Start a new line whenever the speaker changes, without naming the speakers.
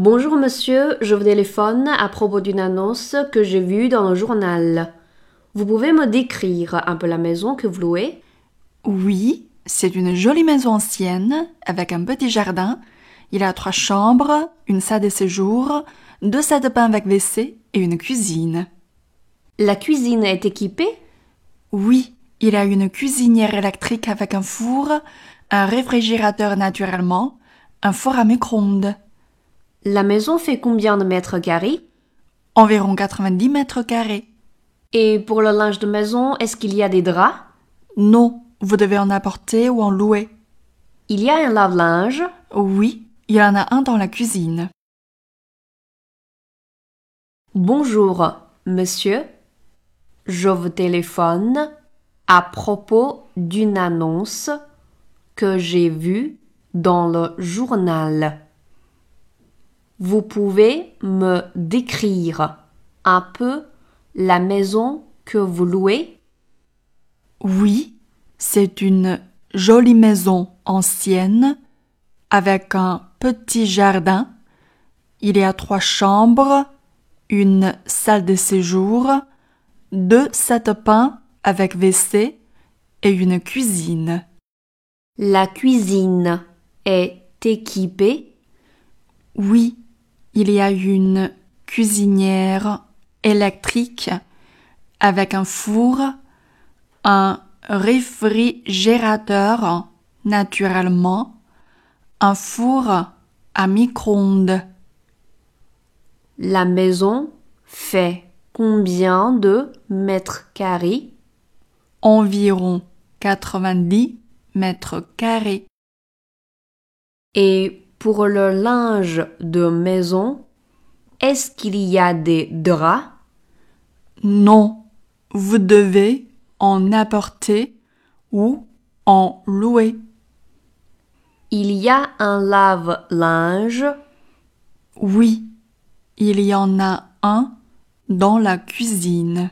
Bonjour monsieur, je vous téléphone à propos d'une annonce que j'ai vue dans le journal. Vous pouvez me décrire un peu la maison que vous louez?
Oui, c'est une jolie maison ancienne avec un petit jardin. Il a trois chambres, une salle de séjour, deux salles de bain avec WC et une cuisine.
La cuisine est équipée?
Oui, il a une cuisinière électrique avec un four, un réfrigérateur naturellement, un four à micro-ondes.
La maison fait combien de mètres carrés?
Environ 90 mètres carrés.
Et pour le linge de maison, est-ce qu'il y a des draps?
Non, vous devez en apporter ou en louer.
Il y a un lave-linge?
Oui, il y en a un dans la cuisine.
Bonjour, monsieur. Je vous téléphone à propos d'une annonce que j'ai vue dans le journal. Vous pouvez me décrire un peu la maison que vous louez?
Oui, c'est une jolie maison ancienne avec un petit jardin. Il y a trois chambres, une salle de séjour, deux bain avec WC et une cuisine.
La cuisine est équipée?
Oui, il y a une cuisinière électrique avec un four, un réfrigérateur naturellement, un four à micro-ondes.
La maison fait combien de mètres carrés?
Environ 90 mètres carrés.
Et pour le linge de maison, est-ce qu'il y a des draps?
Non, vous devez en apporter ou en louer.
Il y a un lave-linge?
Oui, il y en a un dans la cuisine.